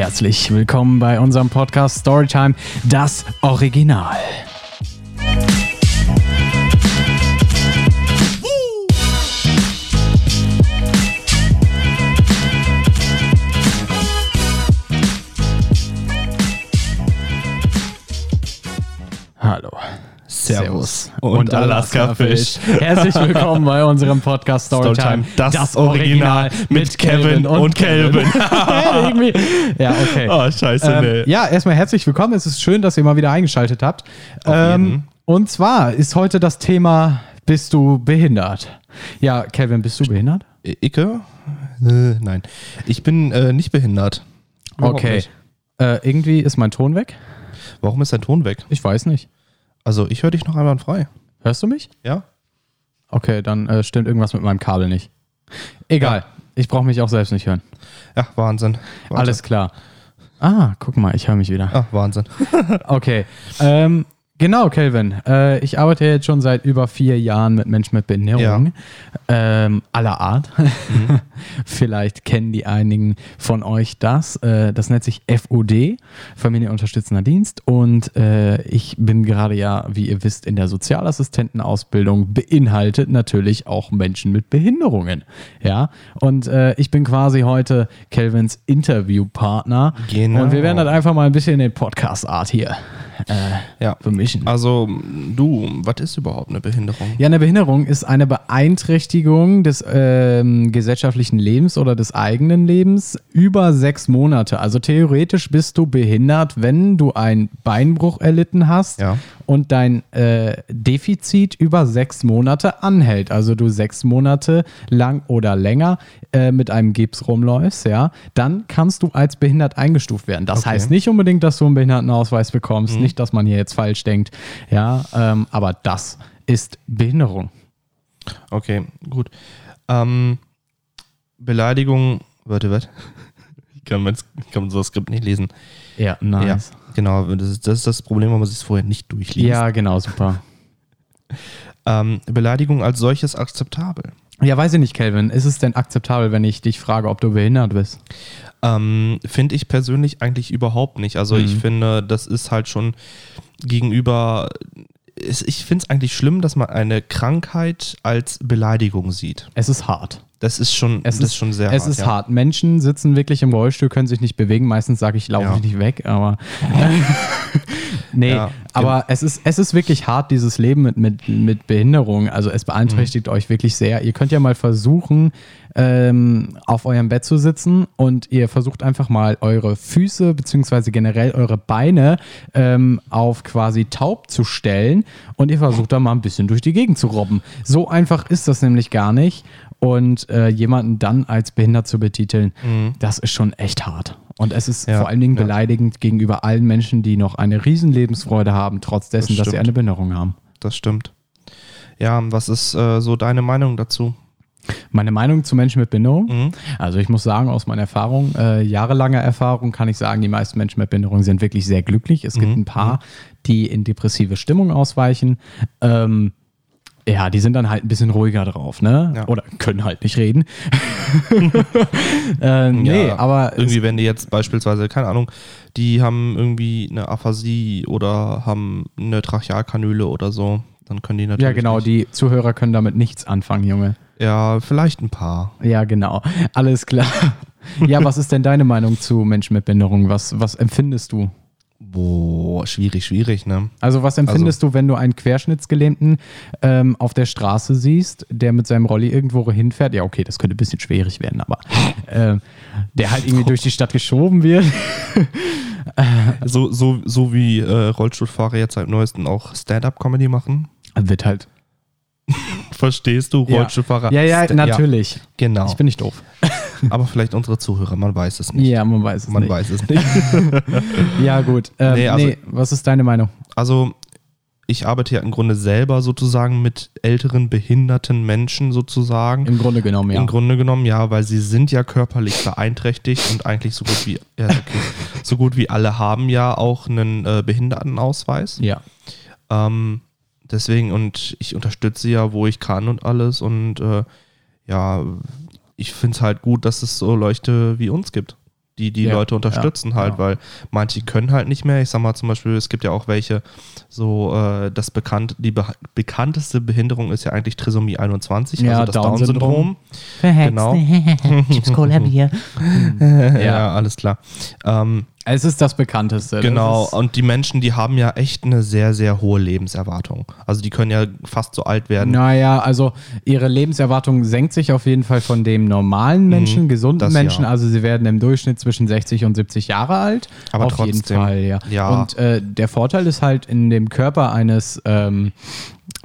herzlich willkommen bei unserem Podcast Storytime, das Original. Servus und Alaska-Fisch. Herzlich willkommen bei unserem Podcast Storytime. Storytime, das Original mit Kevin und Kelvin. Ja, okay. Oh, scheiße, Ähm, nee. ja, erstmal herzlich willkommen. Es ist schön, dass ihr mal wieder eingeschaltet habt. Ähm, und zwar ist heute das Thema: Bist du behindert? Ja, Kevin, bist du behindert? Icke? Äh, nein. Ich bin äh, nicht behindert. Warum okay. nicht? Äh, irgendwie ist mein Ton weg. Warum ist dein Ton weg? Ich weiß nicht. Also, ich höre dich noch einmal frei. Hörst du mich? Ja? Okay, dann äh, stimmt irgendwas mit meinem Kabel nicht. Egal. Ich brauche mich auch selbst nicht hören. Ja, Wahnsinn. Wahnsinn. Alles klar. Ah, guck mal, ich höre mich wieder. Ah, Wahnsinn. Okay. Ähm, genau, Kelvin. Äh, ich arbeite jetzt schon seit über vier Jahren mit Menschen mit Behinderung. Ähm, aller Art. Vielleicht kennen die einigen von euch das. Äh, das nennt sich FUD, Familienunterstützender Dienst. Und äh, ich bin gerade ja, wie ihr wisst, in der Sozialassistentenausbildung beinhaltet natürlich auch Menschen mit Behinderungen. Ja. Und äh, ich bin quasi heute Kelvins Interviewpartner. Genau. Und wir werden dann einfach mal ein bisschen in den Podcast-Art hier äh, Ja. vermischen. Also, du, was ist überhaupt eine Behinderung? Ja, eine Behinderung ist eine Beeinträchtigung des ähm, gesellschaftlichen Lebens oder des eigenen Lebens über sechs Monate. Also theoretisch bist du behindert, wenn du einen Beinbruch erlitten hast Ja. Und dein äh, Defizit über sechs Monate anhält. Also du sechs Monate lang oder länger äh, mit einem Gips rumläufst, ja, dann kannst du als behindert eingestuft werden. Das Okay. heißt nicht unbedingt, dass du einen Behindertenausweis bekommst, nicht, dass man hier jetzt falsch denkt, ja, ähm, aber das ist Behinderung. Okay, gut. Ähm, Beleidigung. Warte, was? Ich kann, mein, ich kann so das Skript nicht lesen. Ja, nice. Ja, genau. Das ist, das ist das Problem, wenn man sich es vorher nicht durchliest. Ja, genau, super. Ähm, Beleidigung als solches akzeptabel. Ja, weiß ich nicht, Kelvin. Ist es denn akzeptabel, wenn ich dich frage, ob du behindert bist? Ähm, finde ich persönlich eigentlich überhaupt nicht. Also ich Mhm. finde, das ist halt schon gegenüber. Ich finde es eigentlich schlimm, dass man eine Krankheit als Beleidigung sieht. Es ist hart. Das ist schon, Es das ist schon sehr Es hart. ist ja. hart. Menschen sitzen wirklich im Rollstuhl, können sich nicht bewegen. Meistens sage ich, laufe Ja. ich nicht weg, aber. nee, Ja, aber es ist, es ist wirklich hart, dieses Leben mit, mit, mit Behinderung. Also es beeinträchtigt Mhm. euch wirklich sehr. Ihr könnt ja mal versuchen, ähm, auf eurem Bett zu sitzen und ihr versucht einfach mal eure Füße beziehungsweise generell eure Beine ähm, auf quasi taub zu stellen und ihr versucht da mal ein bisschen durch die Gegend zu robben. So einfach ist das nämlich gar nicht. Und äh, jemanden dann als behindert zu betiteln, das ist schon echt hart. Und es ist Mhm. Ja, vor allen Dingen ja. beleidigend gegenüber allen Menschen, die noch eine riesen Lebensfreude haben, trotz dessen, Das dass sie eine Behinderung haben. Das stimmt. Ja, was ist äh, so deine Meinung dazu? Meine Meinung zu Menschen mit Behinderung? Mhm. Also ich muss sagen, aus meiner Erfahrung, äh, jahrelanger Erfahrung, kann ich sagen, die meisten Menschen mit Behinderung sind wirklich sehr glücklich. Es Mhm. gibt ein paar, die in depressive Stimmung ausweichen. Ähm, ja, die sind dann halt ein bisschen ruhiger drauf, ne? Ja. Oder können halt nicht reden. äh, nee, Ja, aber Irgendwie, wenn die jetzt beispielsweise, keine Ahnung, die haben irgendwie eine Aphasie oder haben eine Trachealkanüle oder so, dann können die natürlich. ja genau, Nicht. die Zuhörer können damit nichts anfangen, Junge. Ja, vielleicht ein paar. Ja, genau. Alles klar. Ja, was ist denn deine Meinung zu Menschen mit Behinderung? Was, was empfindest du? Boah, schwierig, schwierig, ne? Also was empfindest du, wenn du einen Querschnittsgelähmten ähm, auf der Straße siehst, der mit seinem Rolli irgendwo hinfährt? Ja, okay, das könnte ein bisschen schwierig werden, aber ähm, der halt irgendwie durch die Stadt geschoben wird. So, so, so wie äh, Rollstuhlfahrer jetzt seit neuestem auch Stand-up-Comedy machen. Wird halt. Verstehst du, Ja. Rollstuhlfahrer? Ja, ja, Sta- natürlich. genau. Ich bin nicht doof. Aber vielleicht unsere Zuhörer, man weiß es nicht. Ja, man weiß es man nicht. weiß es nicht. Ja, gut. Ähm, nee, Nee, also- was ist deine Meinung? Also, ich arbeite ja im Grunde selber sozusagen mit älteren, behinderten Menschen sozusagen. Im Grunde genommen, ja. Im Grunde genommen ja, weil sie sind ja körperlich beeinträchtigt und eigentlich so gut wie, ja, okay, so gut wie alle haben ja auch einen äh, Behindertenausweis. ja. Ähm, deswegen, und ich unterstütze ja, wo ich kann und alles. Und äh, ja, ich finde es halt gut, dass es so Leute wie uns gibt. die die Ja, Leute unterstützen ja, halt, ja. weil manche können halt nicht mehr. Ich sag mal zum Beispiel, es gibt ja auch welche, so äh, das bekannt, die be bekannteste Behinderung ist ja eigentlich Trisomie 21, Ja, also das Down-Syndrom. Verhext. Genau. Chips Cola Bier. ja. alles klar. Ähm, Es ist das bekannteste. Das Genau, ist- und die Menschen, die haben ja echt eine sehr, sehr hohe Lebenserwartung. Also die können ja fast so alt werden. Naja, also ihre Lebenserwartung senkt sich auf jeden Fall von dem normalen Menschen, gesunden Mhm, das Menschen. ja. Also sie werden im Durchschnitt zwischen 60 und 70 Jahre alt. Aber auf jeden trotzdem, Fall, ja. ja. Und äh, der Vorteil ist halt in dem Körper eines ähm,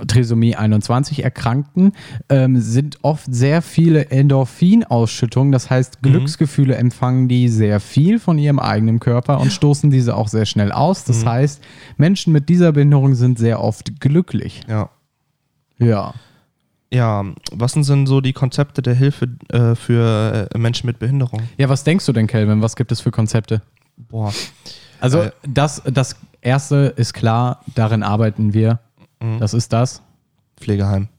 Trisomie 21 Erkrankten ähm, sind oft sehr viele Endorphinausschüttungen. Das heißt, Mhm. Glücksgefühle empfangen die sehr viel von ihrem eigenen Körper und stoßen diese auch sehr schnell aus. Das Mhm. heißt, Menschen mit dieser Behinderung sind sehr oft glücklich. Ja. Ja. Ja, was sind denn so die Konzepte der Hilfe äh, für äh, Menschen mit Behinderung? Ja, was denkst du denn, Kelvin? Was gibt es für Konzepte? Boah. Also, Äh, das, das erste ist klar, darin arbeiten wir. Das ist das. Pflegeheim.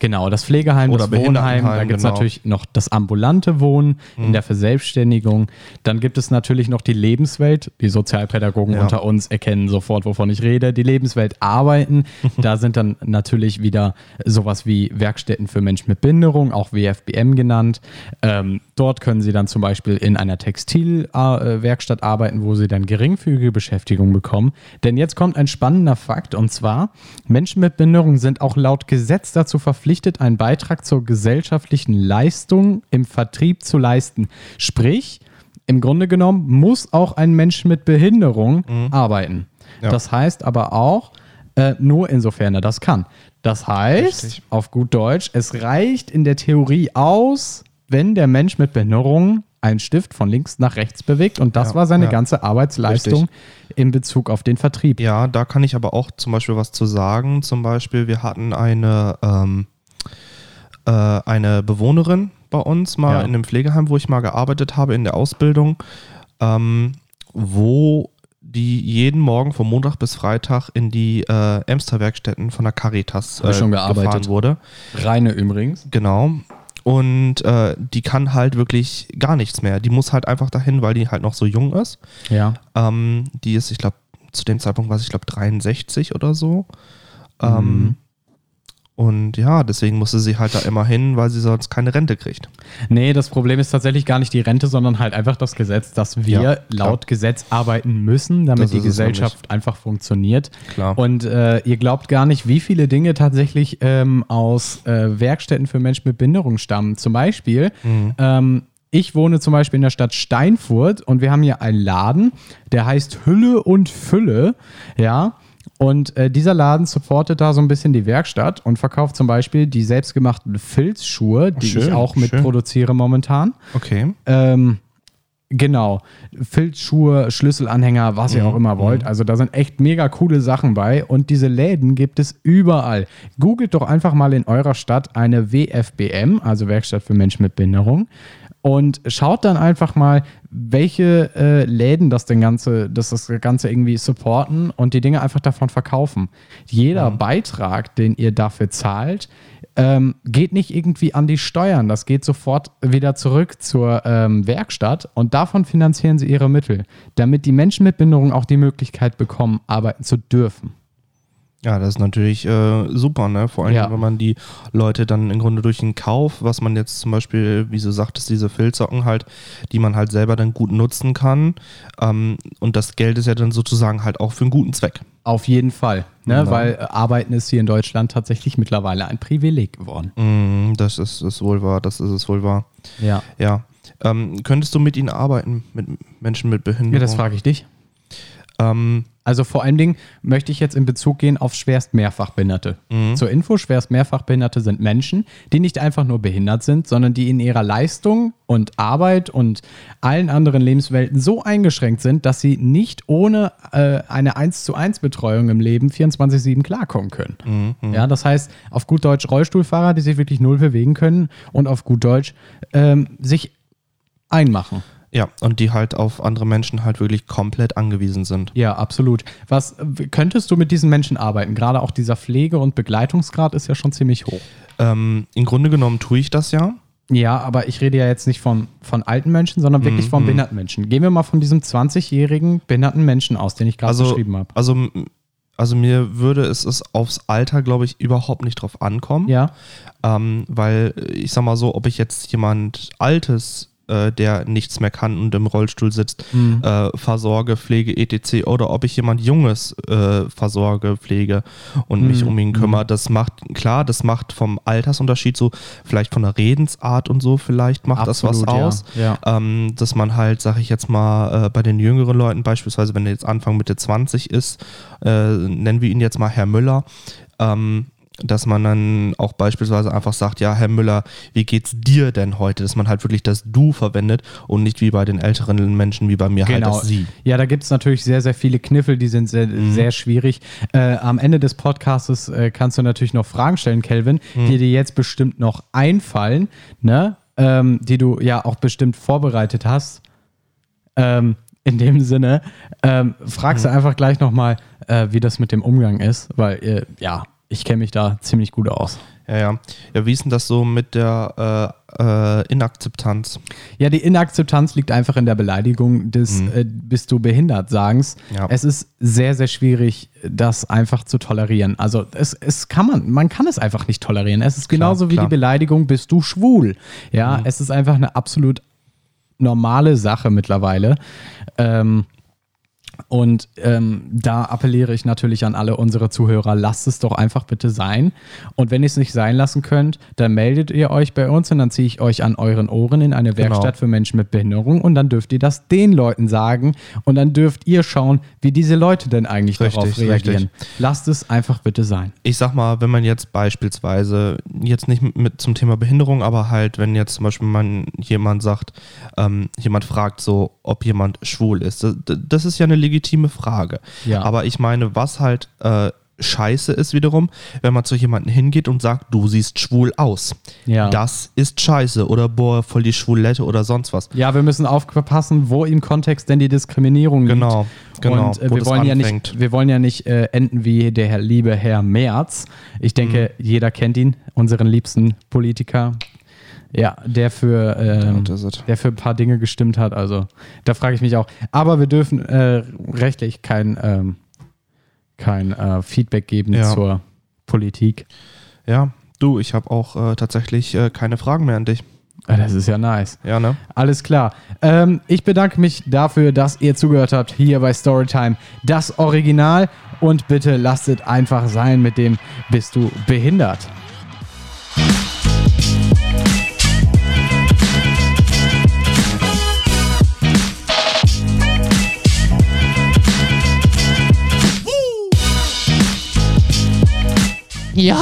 Genau, das Pflegeheim, Oder das Wohnheim, da gibt es genau. natürlich noch das ambulante Wohnen Mhm. in der Verselbstständigung. Dann gibt es natürlich noch die Lebenswelt. Die Sozialpädagogen Ja. unter uns erkennen sofort, wovon ich rede. Die Lebenswelt arbeiten. da sind dann natürlich wieder sowas wie Werkstätten für Menschen mit Behinderung, auch WFBM genannt. Ähm, dort können sie dann zum Beispiel in einer Textilwerkstatt arbeiten, wo sie dann geringfügige Beschäftigung bekommen. Denn jetzt kommt ein spannender Fakt und zwar, Menschen mit Behinderung sind auch laut Gesetz dazu verpflichtet, einen Beitrag zur gesellschaftlichen Leistung im Vertrieb zu leisten. Sprich, im Grunde genommen muss auch ein Mensch mit Behinderung arbeiten. Mhm. Ja. Das heißt aber auch, äh, nur insofern er das kann. Das heißt, Richtig. auf gut Deutsch, es reicht in der Theorie aus, wenn der Mensch mit Behinderung einen Stift von links nach rechts bewegt und das Ja, war seine ja. ganze Arbeitsleistung in Bezug auf den Vertrieb. Ja, da kann ich aber auch zum Beispiel was zu sagen. Zum Beispiel, wir hatten eine, ähm, äh, eine Bewohnerin bei uns mal Ja. in einem Pflegeheim, wo ich mal gearbeitet habe in der Ausbildung, ähm, wo die jeden Morgen von Montag bis Freitag in die äh, Emster-Werkstätten von der Caritas äh, schon gearbeitet. gefahren wurde. Reine übrigens. Genau. Und äh, die kann halt wirklich gar nichts mehr. Die muss halt einfach dahin, weil die halt noch so jung ist. Ja. Ähm, die ist, ich glaube, zu dem Zeitpunkt war sie, ich glaube, 63 oder so. Mhm. Ähm, und ja, deswegen musste sie halt da immer hin, weil sie sonst keine Rente kriegt. Nee, das Problem ist tatsächlich gar nicht die Rente, sondern halt einfach das Gesetz, dass wir Ja, laut Gesetz arbeiten müssen, damit die Gesellschaft einfach funktioniert. Klar. Und äh, ihr glaubt gar nicht, wie viele Dinge tatsächlich ähm, aus äh, Werkstätten für Menschen mit Behinderung stammen. Zum Beispiel, Mhm. ähm, ich wohne zum Beispiel in der Stadt Steinfurt und wir haben hier einen Laden, der heißt Hülle und Fülle, ja. Und äh, dieser Laden supportet da so ein bisschen die Werkstatt und verkauft zum Beispiel die selbstgemachten Filzschuhe, die ich schön, auch mit schön. produziere momentan. Okay. Ähm, genau. Filzschuhe, Schlüsselanhänger, was ihr auch immer wollt. Also da sind echt mega coole Sachen bei. Und diese Läden gibt es überall. Googelt doch einfach mal in eurer Stadt eine WFBM, also Werkstatt für Menschen mit Behinderung. Und schaut dann einfach mal, welche äh, Läden das denn Ganze, das, das Ganze irgendwie supporten und die Dinge einfach davon verkaufen. Jeder Beitrag, den ihr dafür zahlt, ähm, geht nicht irgendwie an die Steuern. Das geht sofort wieder zurück zur ähm, Werkstatt und davon finanzieren sie ihre Mittel, damit die Menschen mit Behinderung auch die Möglichkeit bekommen, arbeiten zu dürfen. Ja, das ist natürlich äh, super, ne? Vor allem, Ja. wenn man die Leute dann im Grunde durch den Kauf, was man jetzt zum Beispiel, wie du sagtest, diese Filzsocken halt, die man halt selber dann gut nutzen kann. Ähm, und das Geld ist ja dann sozusagen halt auch für einen guten Zweck. Auf jeden Fall, ne? Genau. weil äh, Arbeiten ist hier in Deutschland tatsächlich mittlerweile ein Privileg geworden. Mm, das ist, ist wohl wahr, das ist es wohl wahr. Ja, Ja. Ähm, könntest du mit ihnen arbeiten, mit Menschen mit Behinderung? ja das frage ich dich. ähm, Also vor allen Dingen möchte ich jetzt in Bezug gehen auf schwerst Mehrfachbehinderte. Zur Info, schwerst Mehrfachbehinderte sind Menschen, die nicht einfach nur behindert sind, sondern die in ihrer Leistung und Arbeit und allen anderen Lebenswelten so eingeschränkt sind, dass sie nicht ohne äh, eine 1 zu 1 Betreuung im Leben 24-7 klarkommen können. Ja, das heißt, auf gut Deutsch Rollstuhlfahrer, die sich wirklich null bewegen können und auf gut Deutsch ähm, sich einmachen. Ja, und die halt auf andere Menschen halt wirklich komplett angewiesen sind. Ja, absolut. Was könntest du mit diesen Menschen arbeiten? Gerade auch dieser Pflege- und Begleitungsgrad ist ja schon ziemlich hoch. Ähm, Im Grunde genommen tue ich das ja. Ja, aber ich rede ja jetzt nicht von, von alten Menschen, sondern wirklich Mhm, von mhm. behinderten Menschen. Gehen wir mal von diesem 20-jährigen behinderten Menschen aus, den ich gerade Also, beschrieben habe. also, also mir würde es, es aufs Alter, glaube ich, überhaupt nicht drauf ankommen. Ja, Ähm, weil äh, ich sag mal so, ob ich jetzt jemand Altes, äh, der nichts mehr kann und im Rollstuhl sitzt, Mhm. äh, versorge, pflege, etc. oder ob ich jemand Junges äh, versorge, pflege und mich Mhm. um ihn kümmere, das macht, klar, das macht vom Altersunterschied so, vielleicht von der Redensart und so, vielleicht macht das was Absolut, ja. aus. Ja. Ähm, dass man halt, sag ich jetzt mal, äh, bei den jüngeren Leuten, beispielsweise, wenn er jetzt Anfang Mitte 20 ist, äh, nennen wir ihn jetzt mal Herr Müller, ähm, dass man dann auch beispielsweise einfach sagt, ja, Herr Müller, wie geht's dir denn heute? Dass man halt wirklich das Du verwendet und nicht wie bei den älteren Menschen, wie bei mir halt das Sie. Ja, da gibt es natürlich sehr, sehr viele Kniffel, die sind sehr, Mhm. sehr schwierig. Äh, am Ende des Podcasts äh, kannst du natürlich noch Fragen stellen, Kelvin, Mhm. die dir jetzt bestimmt noch einfallen, ne? Ähm, die du ja auch bestimmt vorbereitet hast. Ähm, in dem Sinne, ähm, fragst Mhm. du einfach gleich nochmal, äh, wie das mit dem Umgang ist, weil, äh, ja, ich kenne mich da ziemlich gut aus. Ja, ja. Ja, wie ist denn das so mit der äh, äh, Inakzeptanz? Ja, die Inakzeptanz liegt einfach in der Beleidigung des äh, bist du behindert sagens. Mhm. Ja. Es ist sehr, sehr schwierig, das einfach zu tolerieren. Also es, es kann man, man kann es einfach nicht tolerieren. Es ist genauso wie klar. die Beleidigung, bist du schwul. Ja, Mhm. es ist einfach eine absolut normale Sache mittlerweile. Ähm, und ähm, da appelliere ich natürlich an alle unsere Zuhörer, lasst es doch einfach bitte sein. Und wenn ihr es nicht sein lassen könnt, dann meldet ihr euch bei uns und dann ziehe ich euch an euren Ohren in eine Genau. Werkstatt für Menschen mit Behinderung und dann dürft ihr das den Leuten sagen und dann dürft ihr schauen, wie diese Leute denn eigentlich darauf Richtig, reagieren. richtig. Lasst es einfach bitte sein. ich sag mal, wenn man jetzt beispielsweise, jetzt nicht mit zum Thema Behinderung, aber halt, wenn jetzt zum Beispiel man jemand sagt, ähm, jemand fragt so, ob jemand schwul ist, das, das ist ja eine legitime Frage. Ja. Aber ich meine, was halt äh, scheiße ist wiederum, wenn man zu jemandem hingeht und sagt, du siehst schwul aus. Ja. Das ist scheiße oder boah, voll die Schwulette oder sonst was. Ja, wir müssen aufpassen, wo im Kontext denn die Diskriminierung liegt. Genau, genau, Und äh, wir, wollen ja nicht, wir wollen ja nicht äh, enden wie der Herr, liebe Herr Merz. Ich denke, Mhm. jeder kennt ihn, unseren liebsten Politiker. Ja, der für, ähm, der für ein paar Dinge gestimmt hat. Also da frage ich mich auch. Aber wir dürfen äh, rechtlich kein, ähm, kein äh, Feedback geben Ja. zur Politik. Ja, du, ich habe auch äh, tatsächlich äh, keine Fragen mehr an dich. Ah, Das ist ja nice. Ja, ne? Alles klar. Ähm, ich bedanke mich dafür, dass ihr zugehört habt hier bei Storytime. Das Original. Und bitte lasst es einfach sein mit dem Bist du behindert? Ja,